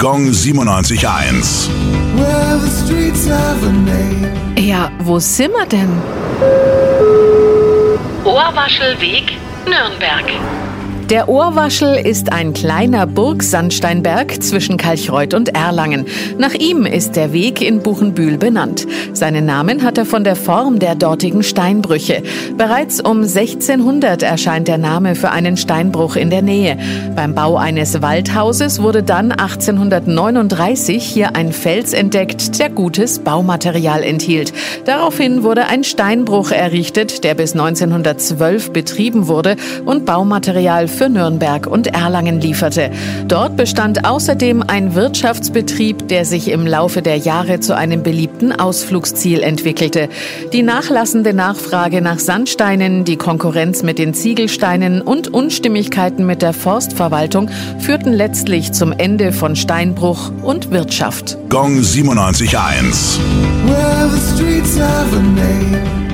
Gong 97.1. Well, the streets have a name. Ja, wo sind wir denn? Ohrwaschelweg, Nürnberg. Der Ohrwaschel ist ein kleiner Burgsandsteinberg zwischen Kalchreuth und Erlangen. Nach ihm ist der Weg in Buchenbühl benannt. Seinen Namen hat er von der Form der dortigen Steinbrüche. Bereits um 1600 erscheint der Name für einen Steinbruch in der Nähe. Beim Bau eines Waldhauses wurde dann 1839 hier ein Fels entdeckt, der gutes Baumaterial enthielt. Daraufhin wurde ein Steinbruch errichtet, der bis 1912 betrieben wurde und Baumaterial für Nürnberg und Erlangen lieferte. Dort bestand außerdem ein Wirtschaftsbetrieb, der sich im Laufe der Jahre zu einem beliebten Ausflugsziel entwickelte. Die nachlassende Nachfrage nach Sandsteinen, die Konkurrenz mit den Ziegelsteinen und Unstimmigkeiten mit der Forstverwaltung führten letztlich zum Ende von Steinbruch und Wirtschaft. Gong 97.1. Well, the streets have a name.